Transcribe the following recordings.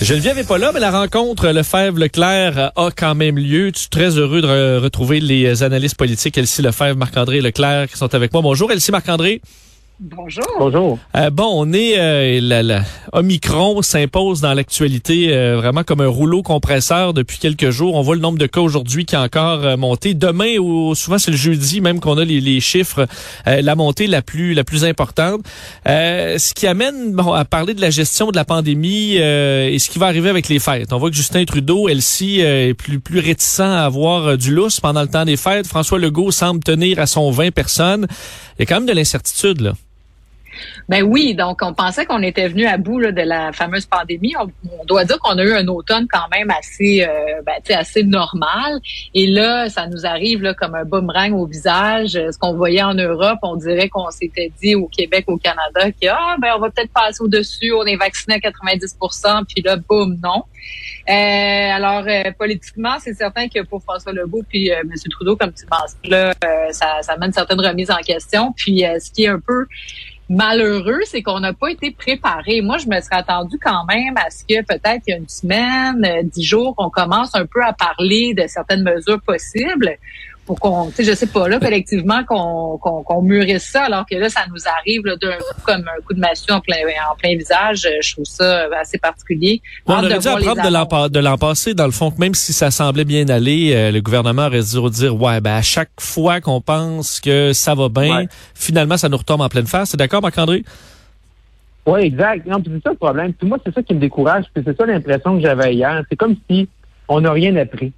Geneviève n'est pas là, mais la rencontre Lefebvre-Leclerc a quand même lieu. Je suis très heureux de retrouver les analystes politiques Elsie Lefebvre, Marc-André Leclerc qui sont avec moi. Bonjour Elsie Marc-André. Bonjour. Bonjour. Euh, bon, on est euh, la, la, Omicron s'impose dans l'actualité euh, vraiment comme un rouleau compresseur depuis quelques jours. On voit le nombre de cas aujourd'hui qui a encore euh, monté. Demain ou souvent c'est le jeudi même qu'on a les, les chiffres, la montée la plus la plus importante. ce qui amène bon, à parler de la gestion de la pandémie et ce qui va arriver avec les fêtes. On voit que Justin Trudeau, elle-ci, est plus plus réticent à avoir du lousse pendant le temps des fêtes. François Legault semble tenir à son 20 personnes. Il y a quand même de l'incertitude là. Ben oui, donc on pensait qu'on était venu à bout de la fameuse pandémie. On, doit dire qu'on a eu un automne quand même assez, euh, ben, assez normal. Et là, ça nous arrive là, comme un boomerang au visage. Ce qu'on voyait en Europe, on dirait qu'on s'était dit au Québec, au Canada, que ah, ben on va peut-être passer au-dessus, on est vacciné à 90% puis là, boum, non. Euh, alors, euh, politiquement, c'est certain que pour François Legault puis euh, M. Trudeau, comme tu penses là, ça, ça mène certaines remises en question. Puis, ce qui est un peu malheureux, c'est qu'on n'a pas été préparé. Moi, je me serais attendu quand même à ce que peut-être il y a une semaine, euh, dix jours, qu'on commence un peu à parler de certaines mesures possibles pour qu'on, tu sais, je sais pas, là, collectivement, qu'on qu'on mûrisse ça, alors que là, ça nous arrive là, d'un coup comme un coup de massue en plein, en plein visage. Je trouve ça assez particulier. on aurait dû apprendre de l'an passé, dans le fond, que même si ça semblait bien aller, euh, le gouvernement aurait dû dire, ouais, ben à chaque fois qu'on pense que ça va bien, finalement, ça nous retombe en pleine face. C'est d'accord, Marc-André? Oui, exact. Non, c'est ça le problème. Puis moi, c'est ça qui me décourage. Puis c'est ça l'impression que j'avais hier. C'est comme si on n'a rien appris.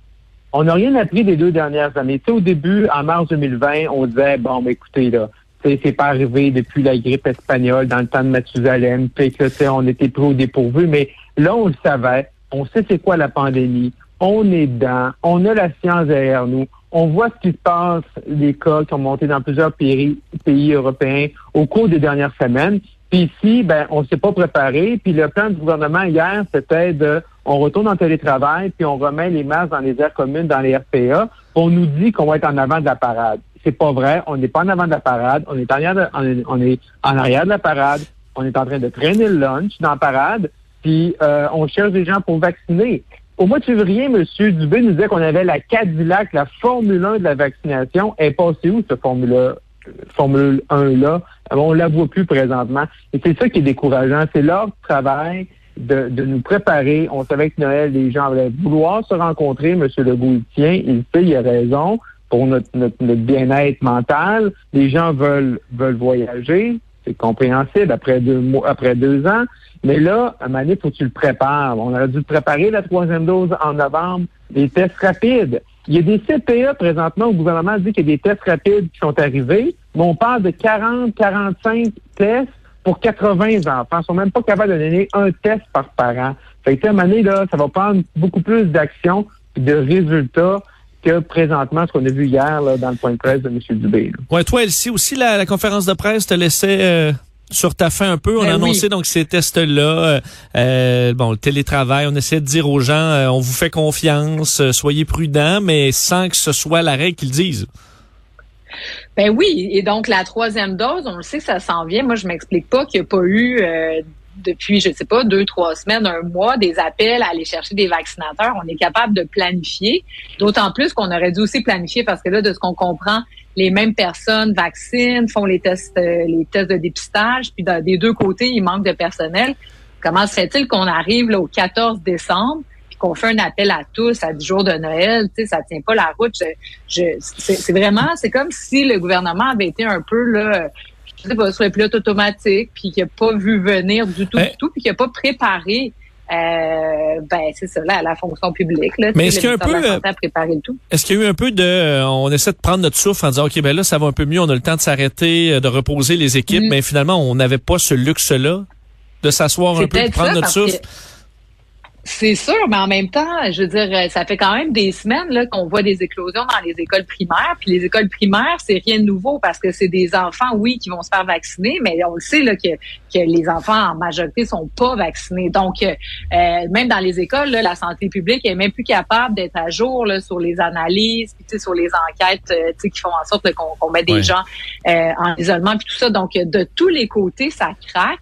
On n'a rien appris des deux dernières années. Tu au début, en mars 2020, on disait, bon, ben, écoutez, là, c'est pas arrivé depuis la grippe espagnole, dans le temps de Mathusalem, puis que, on était pris au dépourvu, mais là, on le savait, on sait c'est quoi la pandémie, on est dedans, on a la science derrière nous, on voit ce qui se passe, les cas qui ont monté dans plusieurs pays, pays européens au cours des dernières semaines, puis ici, ben, on s'est pas préparé, puis le plan du gouvernement hier, c'était de on retourne en télétravail, puis on remet les masques dans les aires communes, dans les RPA. On nous dit qu'on va être en avant de la parade. C'est pas vrai. On n'est pas en avant de la parade. On est en arrière de, on est, en arrière de la parade. On est en train de traîner le lunch dans la parade. Puis euh, on cherche des gens pour vacciner. Au mois de février, M. Dubé nous disait qu'on avait la Cadillac, la Formule 1 de la vaccination. Elle est passée où, cette Formule, Formule 1-là? On la voit plus présentement. Et c'est ça qui est décourageant. C'est leur travail de, de, nous préparer. On savait que Noël, les gens allaient vouloir se rencontrer. Monsieur Legault, il tient, il sait, il a raison pour notre, notre, bien-être mental. Les gens veulent veulent voyager. C'est compréhensible après deux mois, après deux ans. Mais là, à donné, faut que tu le prépares. On aurait dû préparer la troisième dose en novembre. Les tests rapides. Il y a des CPE présentement où le gouvernement dit qu'il y a des tests rapides qui sont arrivés, mais on parle de 40, 45 tests pour 80 enfants. Ils sont même pas capables de donner un test par parent. Fait que, à un moment donné, là, ça va prendre beaucoup plus d'action et de résultats que présentement ce qu'on a vu hier là, dans le point de presse de M. Dubé. Ouais, toi, Elsie, aussi, la, la, conférence de presse te laissait euh, sur ta fin un peu. On a ben annoncé donc ces tests-là, euh, euh, bon, le télétravail, on essaie de dire aux gens, on vous fait confiance, soyez prudents, mais sans que ce soit la règle qu'ils disent. Ben oui, et donc la troisième dose, on le sait ça s'en vient. Moi, je m'explique pas qu'il n'y a pas eu euh, depuis, je sais pas, deux, trois semaines, un mois, des appels à aller chercher des vaccinateurs. On est capable de planifier, d'autant plus qu'on aurait dû aussi planifier parce que là, de ce qu'on comprend, les mêmes personnes vaccinent, font les tests, euh, les tests de dépistage, puis des deux côtés, il manque de personnel. Comment se fait-il qu'on arrive là, au 14 décembre? Qu'on fait un appel à tous à 10 jours de Noël, tu sais, ça tient pas la route. Je, c'est vraiment, c'est comme si le gouvernement avait été un peu là, je sais pas, sur le pilote automatique, puis qu'il n'a pas vu venir du tout, du tout, puis qu'il n'a pas préparé. Euh, ben c'est ça là, la fonction publique là, mais est-ce qu'il y a un peu euh, est-ce qu'il y a eu un peu de euh, on essaie de prendre notre souffle en disant OK ben là ça va un peu mieux on a le temps de s'arrêter de reposer les équipes mm. mais finalement on n'avait pas ce luxe là de s'asseoir un peu de prendre notre souffle? C'est sûr, mais en même temps, je veux dire, euh, ça fait quand même des semaines là qu'on voit des éclosions dans les écoles primaires. Puis les écoles primaires, c'est rien de nouveau parce que c'est des enfants, oui, qui vont se faire vacciner, mais on le sait là que, que les enfants en majorité sont pas vaccinés. Donc, euh, euh, même dans les écoles, là, la santé publique est même plus capable d'être à jour là, sur les analyses, puis sur les enquêtes, qui font en sorte qu'on met des gens en isolement, puis tout ça. Donc, de tous les côtés, ça craque.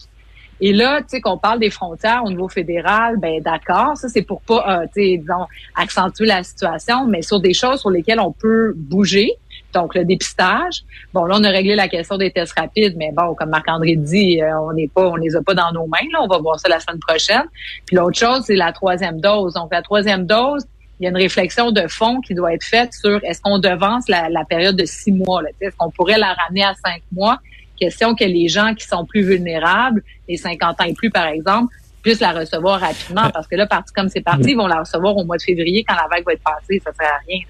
Et là, tu sais, qu'on parle des frontières au niveau fédéral, ben d'accord, ça c'est pour pas, euh, tu sais, disons, accentuer la situation, mais sur des choses sur lesquelles on peut bouger, donc le dépistage. Bon, là, on a réglé la question des tests rapides, mais bon, comme Marc-André dit, euh, on n'est pas, on les a pas dans nos mains. Là, on va voir ça la semaine prochaine. Puis l'autre chose, c'est la troisième dose. Donc la troisième dose, il y a une réflexion de fond qui doit être faite sur est-ce qu'on devance la, période de six mois. Est-ce qu'on pourrait la ramener à cinq mois? Question que les gens qui sont plus vulnérables, les 50 ans et plus par exemple, puissent la recevoir rapidement. Parce que là, parti comme c'est parti, ils vont la recevoir au mois de février quand la vague va être passée. Ça sert à rien.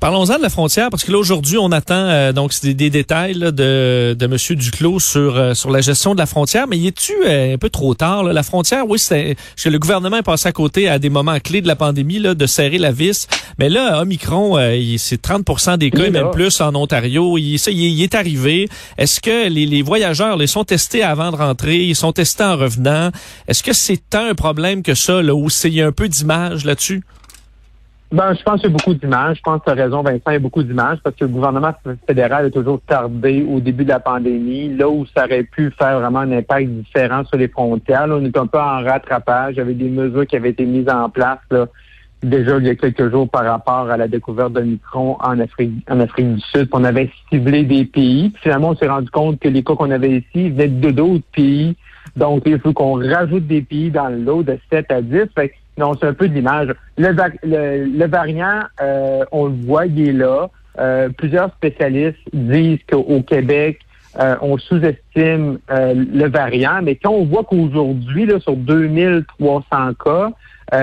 Parlons-en de la frontière parce que là aujourd'hui on attend euh, donc des, des détails de de Monsieur Duclos sur euh, sur la gestion de la frontière. Mais y est-tu euh, un peu trop tard La frontière, oui, c'est que le gouvernement est passé à côté à des moments clés de la pandémie là, de serrer la vis. Mais là, Omicron, c'est 30% des cas, et même plus en Ontario. Il, ça, il, est arrivé. Est-ce que les, les voyageurs les sont testés avant de rentrer? Ils sont testés en revenant Est-ce que c'est tant un problème que ça là où il y a un peu d'image là-dessus? Ben, je pense qu'il y a beaucoup d'images. Je pense que tu as raison, Vincent, il y a beaucoup d'images parce que le gouvernement fédéral a toujours tardé au début de la pandémie. Là où ça aurait pu faire vraiment un impact différent sur les frontières, là, on est un peu en rattrapage. Il y avait des mesures qui avaient été mises en place là, déjà il y a quelques jours par rapport à la découverte de Micron en Afrique, en Afrique du Sud. On avait ciblé des pays. finalement, on s'est rendu compte que les cas qu'on avait ici venaient de d'autres pays. Donc, il faut qu'on rajoute des pays dans le lot de 7 à 10. Fait non, c'est un peu de l'image. Le, variant, euh, on le voit, il là. Euh, plusieurs spécialistes disent qu'au Québec, euh, on sous-estime le variant, mais quand on voit qu'aujourd'hui, sur 2300 cas,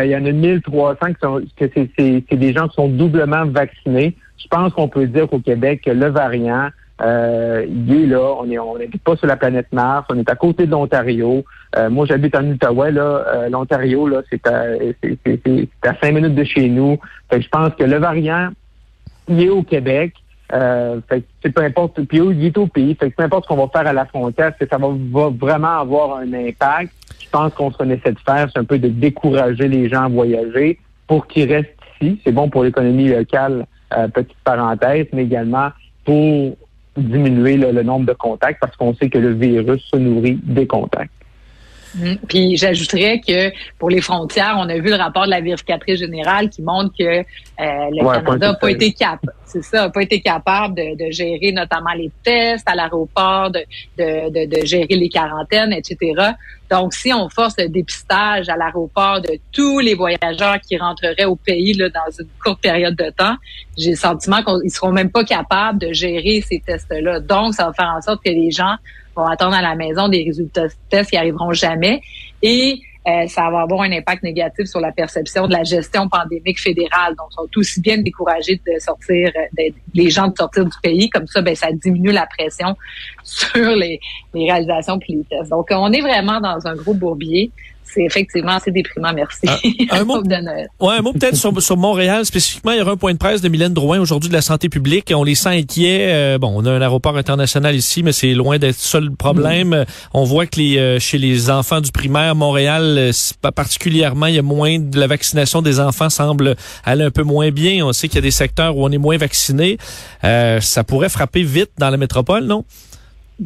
il y en a 1300 qui sont, que c'est des gens qui sont doublement vaccinés. Je pense qu'on peut dire qu'au Québec, le variant, euh, il est là. On est, on n'habite pas sur la planète Mars. On est à côté de l'Ontario. Euh, moi, j'habite en Outaouais. Là, euh, l'Ontario, là, c'est à, c'est, à cinq minutes de chez nous. Fait je pense que le variant, il est au Québec. Euh, fait que peu importe, puis il est au pays. Fait que peu importe ce qu'on va faire à la frontière, que ça va, vraiment avoir un impact. Je pense qu'on se essaie de faire, c'est un peu de décourager les gens à voyager pour qu'ils restent ici. C'est bon pour l'économie locale, petite parenthèse, mais également pour diminuer le nombre de contacts parce qu'on sait que le virus se nourrit des contacts. Mm. Puis j'ajouterais que pour les frontières, on a vu le rapport de la vérificatrice générale qui montre que euh, le Canada n'a pas été capable, c'est ça, pas été capable de, gérer notamment les tests à l'aéroport, de, de, de, gérer les quarantaines, etc. Donc, si on force le dépistage à l'aéroport de tous les voyageurs qui rentreraient au pays là, dans une courte période de temps, j'ai le sentiment qu'ils seront même pas capables de gérer ces tests-là. Donc, ça va faire en sorte que les gens vont attendre à la maison des résultats de tests qui arriveront jamais. Et euh, ça va avoir un impact négatif sur la perception de la gestion pandémique fédérale. Donc, sont aussi bien découragés de sortir, euh, les gens de sortir du pays. Comme ça, ben, ça diminue la pression sur les, les réalisations puis les tests. Donc, on est vraiment dans un gros bourbier c'est effectivement assez déprimant, merci. un, mot, ouais, un mot peut-être sur, sur, Montréal spécifiquement. Il y aura un point de presse de Mylène Drouin aujourd'hui de la santé publique. On les sent inquiets. Euh, bon, on a un aéroport international ici, mais c'est loin d'être ça le problème. Mm. On voit que les, euh, chez les enfants du primaire, Montréal, euh, particulièrement, il y a moins de la vaccination des enfants semble aller un peu moins bien. On sait qu'il y a des secteurs où on est moins vacciné. ça pourrait frapper vite dans la métropole, non?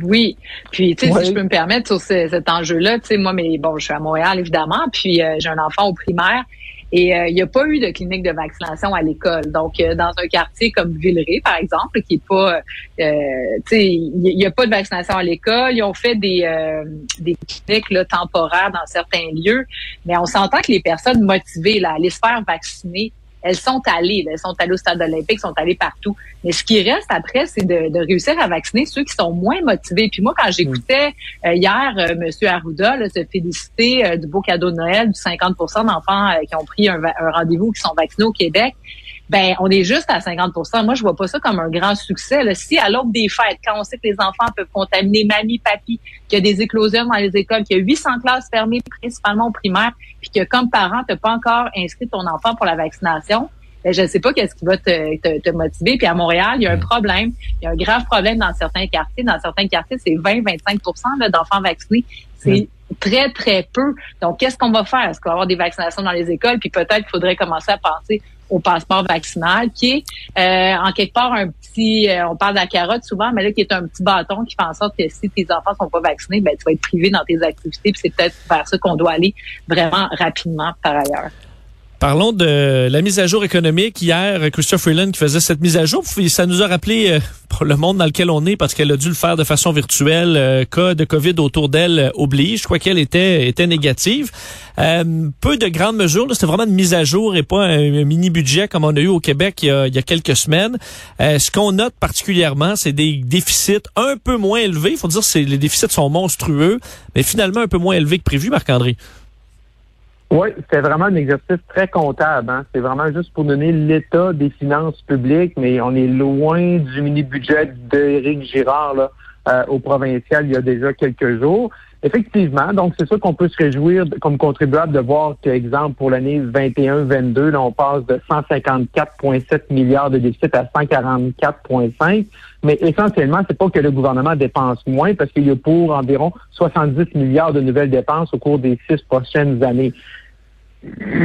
Oui, puis tu sais, si je peux me permettre sur cet enjeu-là, tu sais, moi, mais bon, je suis à Montréal évidemment, puis euh, j'ai un enfant au primaire et euh, il n'y a pas eu de clinique de vaccination à l'école. Donc, euh, dans un quartier comme Villeray, par exemple, qui est pas, tu sais, il n'y a pas de vaccination à l'école. Ils ont fait des des cliniques là, temporaires dans certains lieux, mais on s'entend que les personnes motivées là, à aller se faire vacciner elles sont allées. Elles sont allées au stade olympique, sont allées partout. Mais ce qui reste après, c'est de, de, réussir à vacciner ceux qui sont moins motivés. Puis moi, quand j'écoutais euh, hier euh, M. Arruda se féliciter euh, du beau cadeau de Noël, du 50% d'enfants qui ont pris un, un rendez-vous, qui sont vaccinés au Québec, ben on est juste à 50% Moi, je vois pas ça comme un grand succès. Là. Si à l'aube des fêtes, quand on sait que les enfants peuvent contaminer mamie, papy, qu'il y a des éclosions dans les écoles, qu'il y a 800 classes fermées principalement au primaire, puis que comme parent, tu pas encore inscrit ton enfant pour la vaccination, ben, je ne sais pas qu'est-ce qui va te, te, te, motiver. Puis à Montréal, il y a un problème. Il y a un grave problème dans certains quartiers. Dans certains quartiers, c'est 20-25% d'enfants vaccinés. C'est très, très peu. Donc, qu'est-ce qu'on va faire? Est-ce qu'on va avoir des vaccinations dans les écoles? Puis peut-être qu'il faudrait commencer à penser au passeport vaccinal, qui est euh, en quelque part un petit, euh, on parle de la carotte souvent, mais là qui est un petit bâton qui fait en sorte que si tes enfants sont pas vaccinés, ben tu vas être privé dans tes activités. Puis c'est peut-être vers ça qu'on doit aller vraiment rapidement par ailleurs. Parlons de la mise à jour économique. Hier, Christophe Freeland qui faisait cette mise à jour, ça nous a rappelé euh, le monde dans lequel on est parce qu'elle a dû le faire de façon virtuelle. Euh, cas de COVID autour d'elle euh, oblige. Je crois qu'elle était était négative. peu de grandes mesures. C'était vraiment une mise à jour et pas un, mini budget comme on a eu au Québec il y a, il y a quelques semaines. ce qu'on note particulièrement, c'est des déficits un peu moins élevés. Il faut dire que les déficits sont monstrueux, mais finalement un peu moins élevés que prévu, Marc-André. Oui, c'était vraiment un exercice très comptable. Hein. C'est vraiment juste pour donner l'état des finances publiques, mais on est loin du mini-budget d'Éric Girard là, euh, au provincial il y a déjà quelques jours. Effectivement, donc c'est sûr qu'on peut se réjouir comme contribuable de voir qu'exemple pour l'année 21-22, là on passe de 154,7 milliards de déficit à 144,5. Mais essentiellement, c'est pas que le gouvernement dépense moins parce qu'il y a pour environ 70 milliards de nouvelles dépenses au cours des six prochaines années.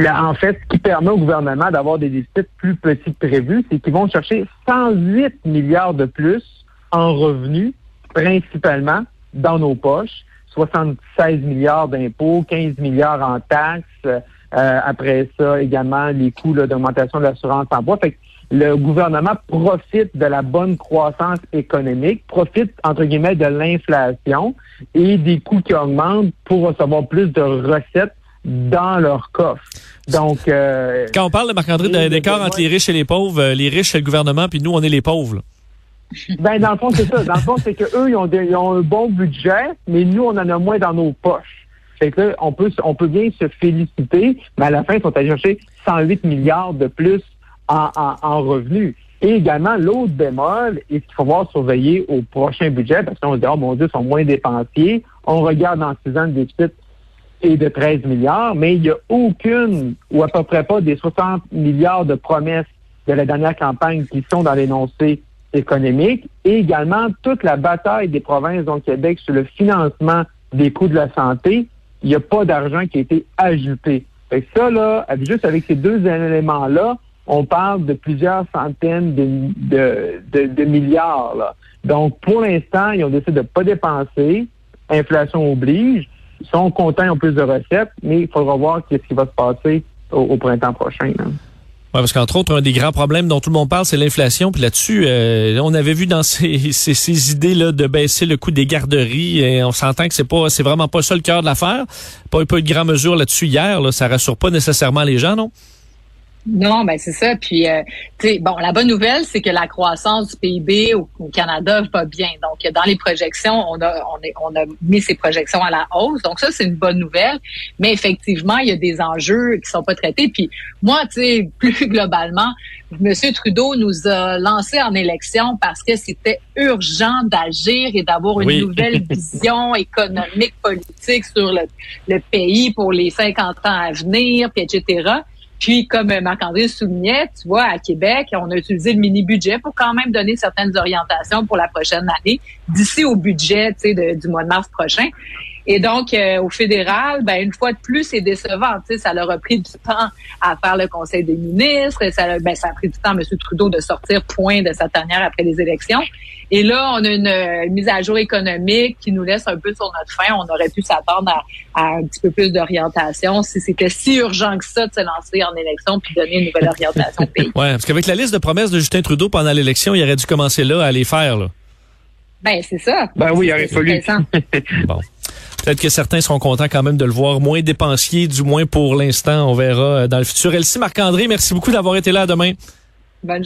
en fait, ce qui permet au gouvernement d'avoir des déficits plus petits que prévus, c'est qu'ils vont chercher 108 milliards de plus en revenus, principalement dans nos poches 76 milliards d'impôts, 15 milliards en taxes. Euh, après ça, également, les coûts d'augmentation de l'assurance emploi. Fait que le gouvernement profite de la bonne croissance économique, profite, entre guillemets, de l'inflation et des coûts qui augmentent pour recevoir plus de recettes dans leur coffre. Donc, euh, quand on parle de Marc-André d'écart entre les riches et les pauvres, euh, les riches c'est le gouvernement, puis nous on est les pauvres. Ben, dans le fond, c'est ça. Dans le fond, c'est qu'eux, ils ont, ils ont un bon budget, mais nous, on en a moins dans nos poches. Fait que là, on peut, on peut bien se féliciter, mais à la fin, il faut aller chercher 108 milliards de plus en, en, revenus. Et également, l'autre bémol, et qu'il faut voir surveiller au prochain budget, parce qu'on se dit, oh mon Dieu, ils sont moins dépensiers. On regarde dans six ans de déficit et de 13 milliards, mais il n'y a aucune, ou à peu près pas, des 60 milliards de promesses de la dernière campagne qui sont dans l'énoncé économique et également toute la bataille des provinces au Québec sur le financement des coûts de la santé, il n'y a pas d'argent qui a été ajouté. Fait ça, là, juste avec ces deux éléments-là, on parle de plusieurs centaines de, de, milliards. Donc, pour l'instant, ils ont décidé de ne pas dépenser. Inflation oblige. Ils sont contents, ils ont plus de recettes, mais il faudra voir ce qui va se passer au, printemps prochain. Parce qu'entre autres, un des grands problèmes dont tout le monde parle, c'est l'inflation. Puis là-dessus, euh, on avait vu dans ces, ces, idées-là de baisser le coût des garderies. Et on s'entend que c'est pas, c'est vraiment pas ça le cœur de l'affaire. Pas, pas eu de grande mesure là-dessus hier. Là, ça rassure pas nécessairement les gens, non? Non, ben c'est ça. Puis, euh, bon, la bonne nouvelle, c'est que la croissance du PIB au, Canada va bien. Donc, dans les projections, on a, on, est, on a mis ces projections à la hausse. Donc, ça, c'est une bonne nouvelle. Mais effectivement, il y a des enjeux qui sont pas traités. Puis, moi, tu sais, plus globalement, M. Trudeau nous a lancé en élection parce que c'était urgent d'agir et d'avoir une nouvelle vision économique, politique sur le, le pays pour les 50 ans à venir, puis etc. Puis, comme Marc-André soulignait, tu vois, à Québec, on a utilisé le mini-budget pour quand même donner certaines orientations pour la prochaine année, d'ici au budget du mois de mars prochain. Et donc, euh, au fédéral, ben, une fois de plus, c'est décevant. Ça leur a pris du temps à faire le Conseil des ministres. Ça, ben, ça a pris du temps à M. Trudeau de sortir point de sa tanière après les élections. Et là, on a une, mise à jour économique qui nous laisse un peu sur notre fin. On aurait pu s'attendre à, un petit peu plus d'orientation si c'était si urgent que ça de se lancer en élection puis donner une nouvelle orientation au pays. Ouais, parce qu'avec la liste de promesses de Justin Trudeau pendant l'élection, il aurait dû commencer là à les faire. Là. Ben, c'est ça. Ben oui, il aurait fallu. bon. Peut-être que certains seront contents quand même de le voir moins dépensier, du moins pour l'instant. On verra euh, dans le futur. Elsie Marc-André, merci beaucoup d'avoir été là. demain.